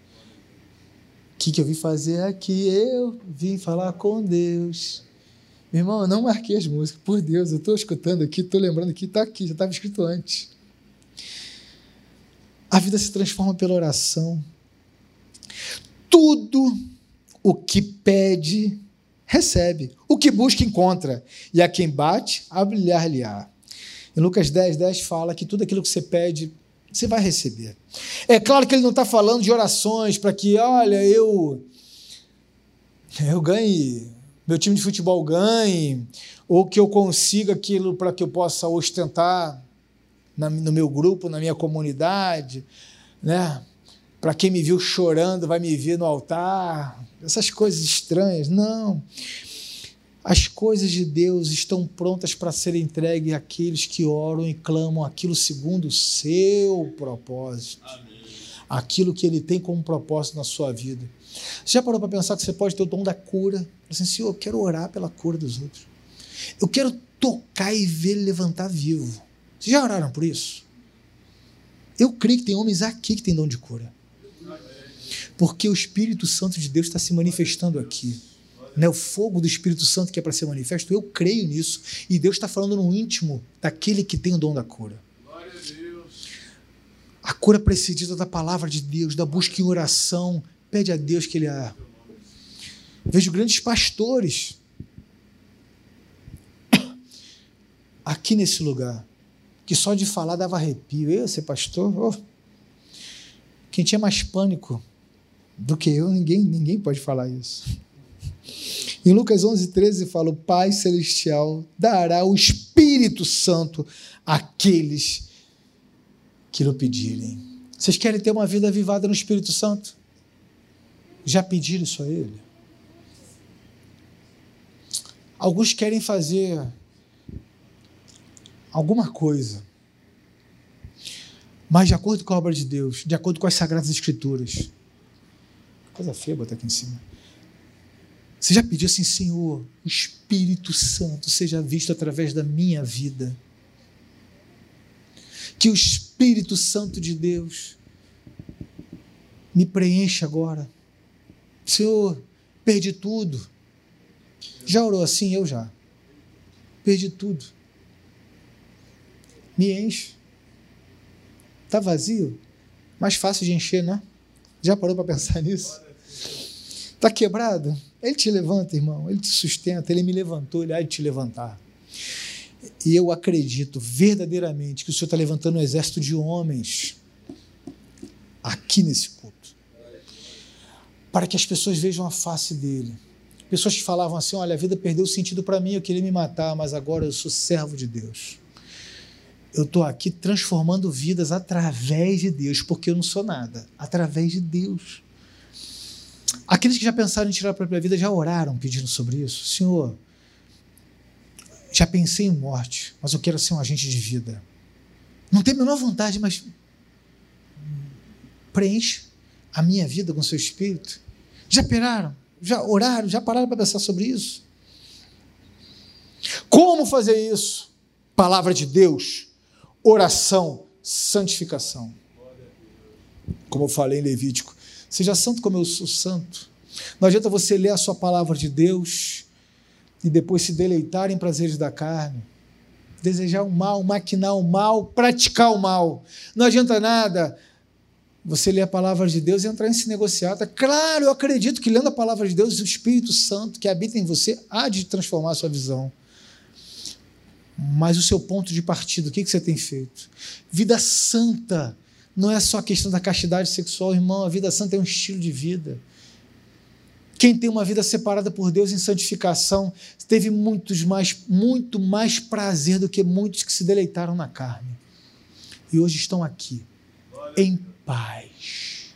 O que, que eu vim fazer aqui? Eu vim falar com Deus. Meu irmão, eu não marquei as músicas. Por Deus, eu estou escutando aqui, estou lembrando aqui, está aqui, já estava escrito antes. A vida se transforma pela oração. Tudo o que pede, recebe. O que busca, encontra. E a quem bate, abrilhar-lhe-á. Em Lucas 10, 10 fala que tudo aquilo que você pede, você vai receber. É claro que ele não está falando de orações para que, olha, eu eu ganhe, meu time de futebol ganhe, ou que eu consiga aquilo para que eu possa ostentar na, no meu grupo, na minha comunidade, né? Para quem me viu chorando vai me ver no altar, essas coisas estranhas. Não. As coisas de Deus estão prontas para serem entregues àqueles que oram e clamam aquilo segundo o seu propósito. Amém. Aquilo que Ele tem como propósito na sua vida. Você já parou para pensar que você pode ter o dom da cura? Assim, Senhor, eu quero orar pela cura dos outros. Eu quero tocar e ver ele levantar vivo. Vocês já oraram por isso? Eu creio que tem homens aqui que têm dom de cura. Porque o Espírito Santo de Deus está se manifestando aqui né, o fogo do Espírito Santo que é para ser manifesto, eu creio nisso. E Deus está falando no íntimo daquele que tem o dom da cura. A, cura precedida da palavra de Deus, da busca em oração. Pede a Deus que Ele a. Vejo grandes pastores aqui nesse lugar, que só de falar dava arrepio. Eu ser pastor? Oh. Quem tinha mais pânico do que eu, ninguém, ninguém pode falar isso. Em Lucas 11, 13 fala: O Pai Celestial dará o Espírito Santo àqueles que lhe pedirem. Vocês querem ter uma vida avivada no Espírito Santo? Já pediram isso a Ele? Alguns querem fazer alguma coisa, mas de acordo com a obra de Deus, de acordo com as Sagradas Escrituras. Coisa feia botar aqui em cima você já pediu assim, Senhor, o Espírito Santo seja visto através da minha vida. Que o Espírito Santo de Deus me preencha agora. Senhor, perdi tudo. Já orou assim? Eu já. Perdi tudo. Me enche. Está vazio? Mais fácil de encher, né? Já parou para pensar nisso? Está quebrado? Ele te levanta, irmão. Ele te sustenta. Ele me levantou, ele há de te levantar. E eu acredito verdadeiramente que o Senhor está levantando um exército de homens aqui nesse culto para que as pessoas vejam a face dele. Pessoas que falavam assim: olha, a vida perdeu sentido para mim, eu queria me matar, mas agora eu sou servo de Deus. Eu estou aqui transformando vidas através de Deus, porque eu não sou nada, através de Deus. Aqueles que já pensaram em tirar a própria vida já oraram pedindo sobre isso. Senhor, já pensei em morte, mas eu quero ser um agente de vida. Não tenho a menor vontade, mas preenche a minha vida com seu espírito. Já peraram? Já oraram? Já pararam para pensar sobre isso? Como fazer isso? Palavra de Deus, oração, santificação. Como eu falei em Levítico, seja santo como eu sou santo. Não adianta você ler a sua palavra de Deus e depois se deleitar em prazeres da carne, desejar o mal, maquinar o mal, praticar o mal. Não adianta nada você ler a palavra de Deus e entrar nesse negociata. Claro, eu acredito que lendo a palavra de Deus, o Espírito Santo que habita em você há de transformar a sua visão. Mas o seu ponto de partida, o que você tem feito? Vida santa não é só a questão da castidade sexual, irmão. A vida santa é um estilo de vida. Quem tem uma vida separada por Deus em santificação teve muitos mais, muito mais prazer do que muitos que se deleitaram na carne. E hoje estão aqui, em paz.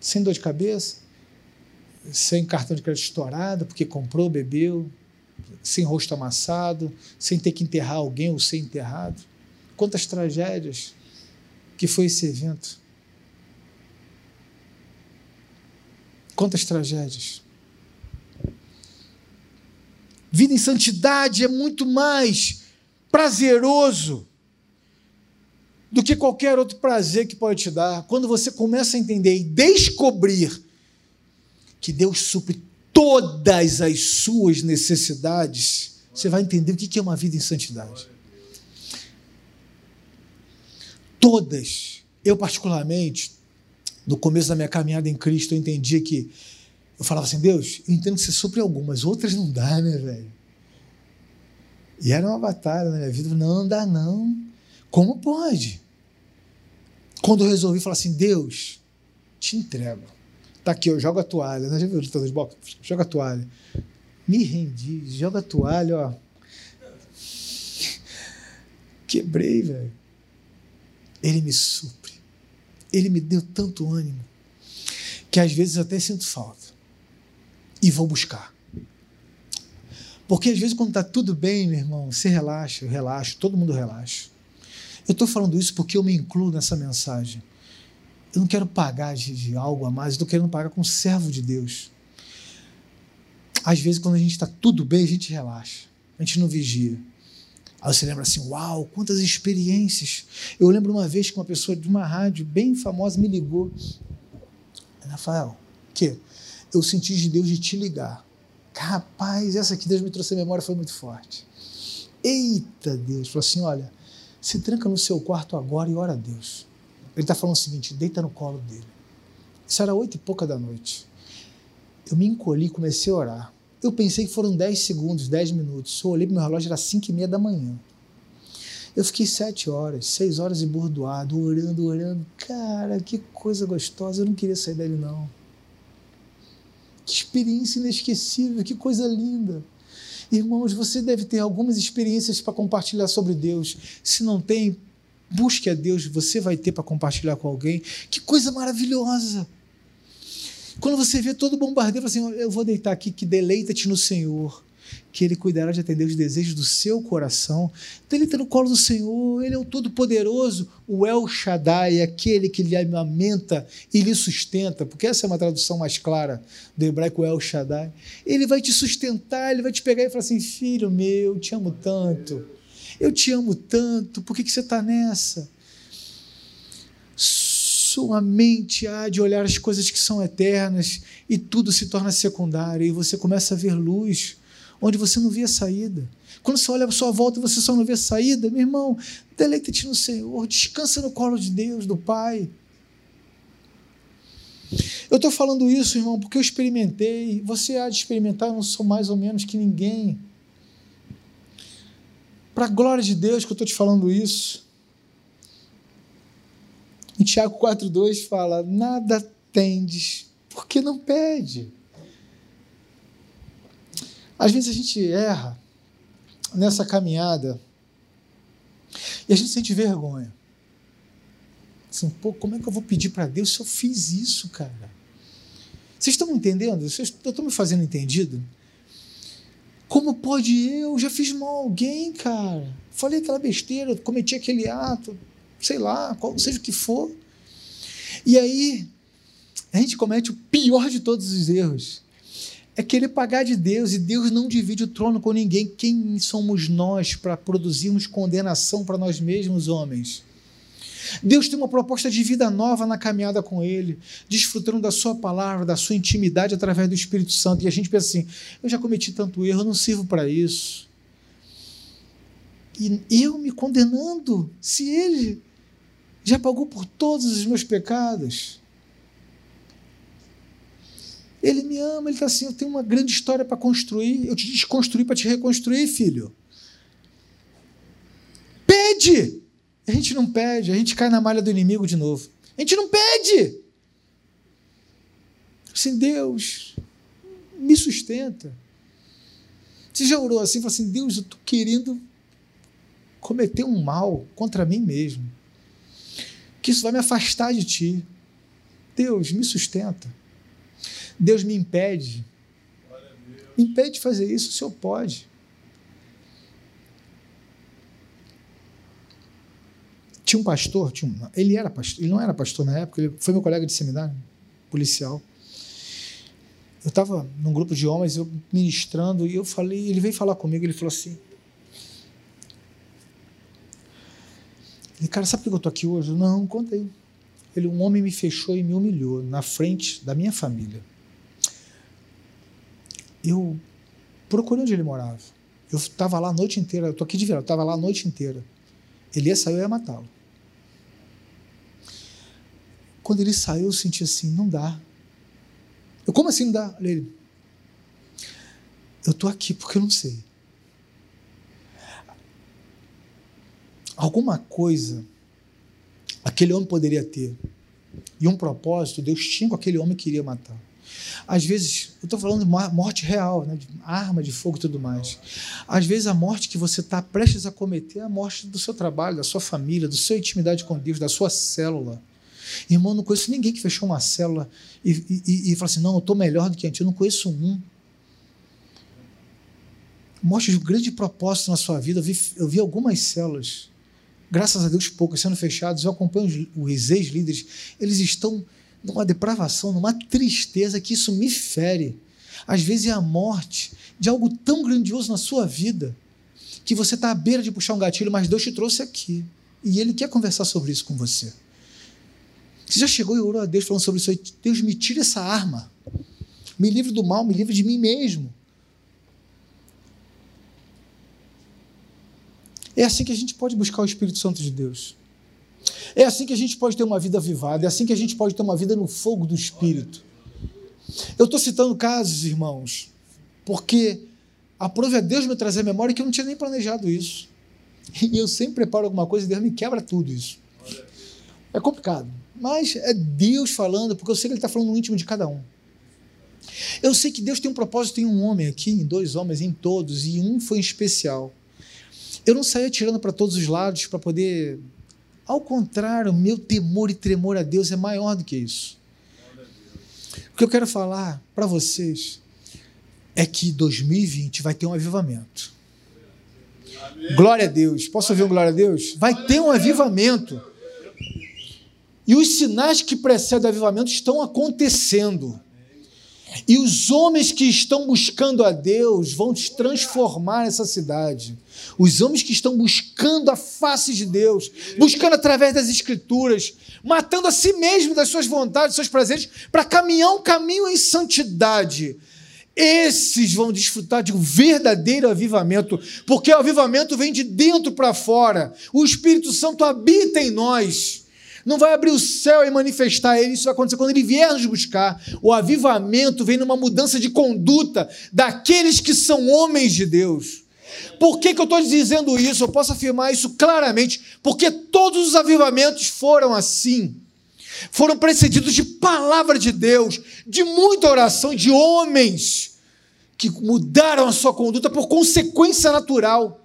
Sem dor de cabeça, sem cartão de crédito estourado, porque comprou, bebeu, sem rosto amassado, sem ter que enterrar alguém ou ser enterrado. Quantas tragédias que foi esse evento. Quantas tragédias. Vida em santidade é muito mais prazeroso do que qualquer outro prazer que pode te dar. Quando você começa a entender e descobrir que Deus supre todas as suas necessidades, você vai entender o que é uma vida em santidade. Todas. Eu, particularmente, no começo da minha caminhada em Cristo, eu entendia que. Eu falava assim, Deus, eu entendo que você supre algumas, outras não dá, né, velho? E era uma batalha na minha vida. Não, não dá, não. Como pode? Quando eu resolvi falar assim, Deus, te entrego. Tá aqui, eu jogo a toalha. Né? Já viu lutador? Joga a toalha. Me rendi, joga a toalha, ó. Quebrei, velho. Ele me supre. Ele me deu tanto ânimo que às vezes até sinto falta. E vou buscar. Porque às vezes quando está tudo bem, meu irmão, você relaxa, eu relaxo, todo mundo relaxa. Eu estou falando isso porque eu me incluo nessa mensagem. Eu não quero pagar de, algo a mais, eu estou querendo pagar com servo de Deus. Às vezes, quando a gente está tudo bem, a gente relaxa, a gente não vigia. Aí você lembra assim: uau, quantas experiências. Eu lembro uma vez que uma pessoa de uma rádio bem famosa me ligou. Rafael, que? Eu senti de Deus de te ligar. Rapaz, essa que Deus me trouxe a memória foi muito forte. Eita Deus, falou assim: olha, se tranca no seu quarto agora e ora a Deus. Ele está falando o seguinte: deita no colo dele. Isso era oito e pouca da noite. Eu me encolhi e comecei a orar. Eu pensei que foram dez segundos, dez minutos. Eu olhei para meu relógio, era cinco e meia da manhã. Eu fiquei sete horas, seis horas embordoado, orando, orando. Cara, que coisa gostosa. Eu não queria sair dele, não. Que experiência inesquecível, que coisa linda. Irmãos, você deve ter algumas experiências para compartilhar sobre Deus. Se não tem, busque a Deus, você vai ter para compartilhar com alguém. Que coisa maravilhosa! Quando você vê todo bombardeio, assim, eu vou deitar aqui, que deleita-te no Senhor que Ele cuidará de atender os desejos do seu coração. Ele está no colo do Senhor, Ele é o Todo-Poderoso, o El Shaddai, aquele que lhe amamenta e lhe sustenta, porque essa é uma tradução mais clara do hebraico El Shaddai. Ele vai te sustentar, Ele vai te pegar e falar assim: Filho meu, eu te amo tanto, eu te amo tanto, por que, que você está nessa? Sua mente há de olhar as coisas que são eternas e tudo se torna secundário e você começa a ver luz onde você não via saída. Quando você olha a sua volta e você só não vê saída, meu irmão, deleita-te no Senhor, descansa no colo de Deus, do Pai. Eu estou falando isso, irmão, porque eu experimentei. Você há de experimentar, eu não sou mais ou menos que ninguém. Para a glória de Deus que eu estou te falando isso. Em Tiago 4,2 fala: Nada tendes, porque não pede. Às vezes a gente erra nessa caminhada e a gente sente vergonha. Assim, pô, como é que eu vou pedir para Deus se eu fiz isso, cara? Vocês estão me entendendo? Vocês estão me fazendo entendido? Como pode eu? Já fiz mal a alguém, cara. Falei aquela besteira, cometi aquele ato, sei lá, qual, seja o que for. E aí, a gente comete o pior de todos os erros. É querer pagar de Deus, e Deus não divide o trono com ninguém. Quem somos nós para produzirmos condenação para nós mesmos, homens? Deus tem uma proposta de vida nova na caminhada com Ele, desfrutando da Sua palavra, da Sua intimidade através do Espírito Santo. E a gente pensa assim: eu já cometi tanto erro, eu não sirvo para isso. E eu me condenando, se Ele já pagou por todos os meus pecados. Ele me ama, ele está assim: eu tenho uma grande história para construir, eu te desconstruí para te reconstruir, filho. Pede! A gente não pede, a gente cai na malha do inimigo de novo. A gente não pede. Assim, Deus, me sustenta. Você já orou assim, falou assim, Deus, eu estou querendo cometer um mal contra mim mesmo. Que isso vai me afastar de ti. Deus, me sustenta. Deus me impede. Me impede de fazer isso, o Senhor pode. Tinha um pastor, tinha um, ele era pastor, ele não era pastor na época, ele foi meu colega de seminário, policial. Eu estava num grupo de homens, eu ministrando, e eu falei, ele veio falar comigo, ele falou assim: Ele, cara, sabe por que eu estou aqui hoje? Não, conta aí. Ele, um homem me fechou e me humilhou na frente da minha família. Eu procurei onde ele morava. Eu estava lá a noite inteira, eu estou aqui de verão, eu estava lá a noite inteira. Ele ia sair, eu ia matá-lo. Quando ele saiu, eu senti assim: não dá. Eu, como assim não dá? Ele, eu estou aqui porque eu não sei. Alguma coisa aquele homem poderia ter. E um propósito, Deus tinha com aquele homem que queria matar. Às vezes, eu estou falando de morte real, né, de arma de fogo e tudo mais. Às vezes, a morte que você está prestes a cometer é a morte do seu trabalho, da sua família, da sua intimidade com Deus, da sua célula. Irmão, não conheço ninguém que fechou uma célula e, e, e fala assim: não, eu estou melhor do que antes. Eu não conheço um. Mostra um grande propósito na sua vida. Eu vi, eu vi algumas células, graças a Deus, poucas sendo fechadas. Eu acompanho os ex-líderes, eles estão numa depravação, numa tristeza que isso me fere. Às vezes é a morte de algo tão grandioso na sua vida que você está à beira de puxar um gatilho, mas Deus te trouxe aqui. E Ele quer conversar sobre isso com você. Você já chegou e orou a Deus falando sobre isso? Deus, me tira essa arma. Me livre do mal, me livre de mim mesmo. É assim que a gente pode buscar o Espírito Santo de Deus. É assim que a gente pode ter uma vida avivada, é assim que a gente pode ter uma vida no fogo do Espírito. Eu estou citando casos, irmãos, porque a Deus me trazer a memória que eu não tinha nem planejado isso. E eu sempre preparo alguma coisa e Deus me quebra tudo isso. É complicado. Mas é Deus falando, porque eu sei que Ele está falando no íntimo de cada um. Eu sei que Deus tem um propósito em um homem aqui, em dois homens, em todos, e um foi em especial. Eu não saí atirando para todos os lados para poder. Ao contrário, meu temor e tremor a Deus é maior do que isso. O que eu quero falar para vocês é que 2020 vai ter um avivamento. Glória a Deus. Posso ouvir um glória a Deus? Vai ter um avivamento. E os sinais que precedem o avivamento estão acontecendo. E os homens que estão buscando a Deus vão transformar essa cidade. Os homens que estão buscando a face de Deus, buscando através das Escrituras, matando a si mesmo das suas vontades, dos seus prazeres, para caminhar um caminho em santidade. Esses vão desfrutar de um verdadeiro avivamento, porque o avivamento vem de dentro para fora. O Espírito Santo habita em nós não vai abrir o céu e manifestar ele. Isso vai acontecer quando ele vier nos buscar. O avivamento vem numa mudança de conduta daqueles que são homens de Deus. Por que, que eu estou dizendo isso? Eu posso afirmar isso claramente, porque todos os avivamentos foram assim. Foram precedidos de palavra de Deus, de muita oração, de homens que mudaram a sua conduta por consequência natural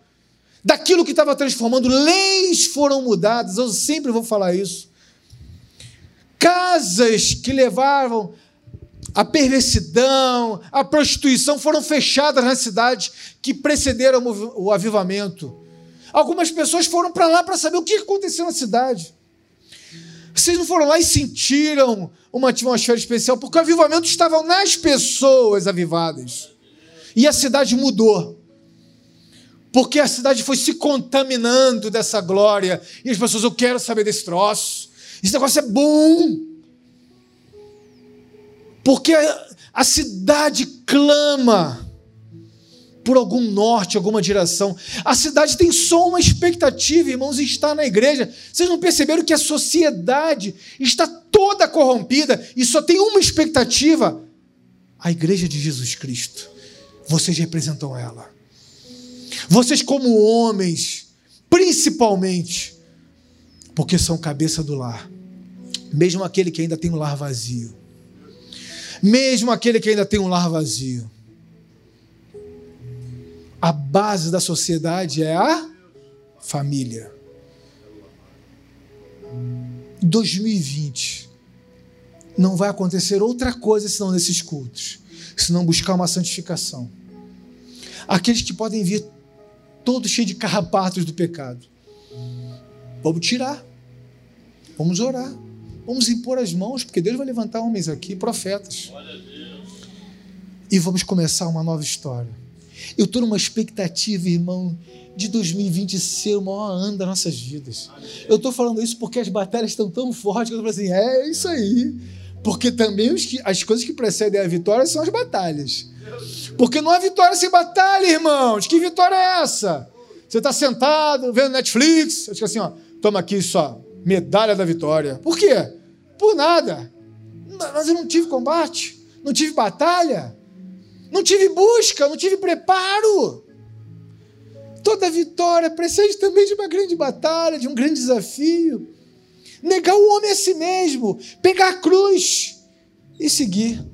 daquilo que estava transformando. Leis foram mudadas, eu sempre vou falar isso. Casas que levavam a perversidão, a prostituição foram fechadas nas cidades que precederam o avivamento. Algumas pessoas foram para lá para saber o que aconteceu na cidade. Vocês não foram lá e sentiram uma atmosfera especial, porque o avivamento estava nas pessoas avivadas. E a cidade mudou. Porque a cidade foi se contaminando dessa glória. E as pessoas, eu quero saber desse troço. Esse negócio é bom. Porque a cidade clama por algum norte, alguma direção. A cidade tem só uma expectativa, irmãos, está na igreja. Vocês não perceberam que a sociedade está toda corrompida e só tem uma expectativa? A igreja de Jesus Cristo. Vocês representam ela. Vocês, como homens, principalmente, porque são cabeça do lar, mesmo aquele que ainda tem um lar vazio mesmo aquele que ainda tem um lar vazio. A base da sociedade é a família. 2020 não vai acontecer outra coisa senão nesses cultos, senão buscar uma santificação. Aqueles que podem vir todos cheios de carrapatos do pecado. Vamos tirar. Vamos orar. Vamos impor as mãos, porque Deus vai levantar homens aqui, profetas. E vamos começar uma nova história. Eu estou numa expectativa, irmão, de 2020 ser o maior ano das nossas vidas. Eu estou falando isso porque as batalhas estão tão fortes que eu estou assim, é isso aí. Porque também que, as coisas que precedem a vitória são as batalhas. Porque não há vitória sem batalha, irmãos. Que vitória é essa? Você está sentado, vendo Netflix, acho que assim, ó, toma aqui só, medalha da vitória. Por quê? Por nada. Mas eu não tive combate, não tive batalha, não tive busca, não tive preparo. Toda vitória precede também de uma grande batalha, de um grande desafio. Negar o homem a si mesmo, pegar a cruz e seguir.